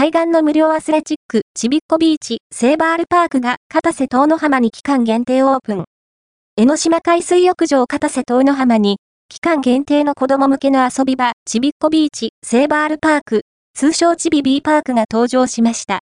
海岸の無料アスレチック、ちびっこビーチ、セーバールパークが片瀬遠野浜に期間限定オープン。江ノ島海水浴場片瀬遠野浜に、期間限定の子供向けの遊び場、ちびっこビーチ、セーバールパーク、通称ちびビーパークが登場しました。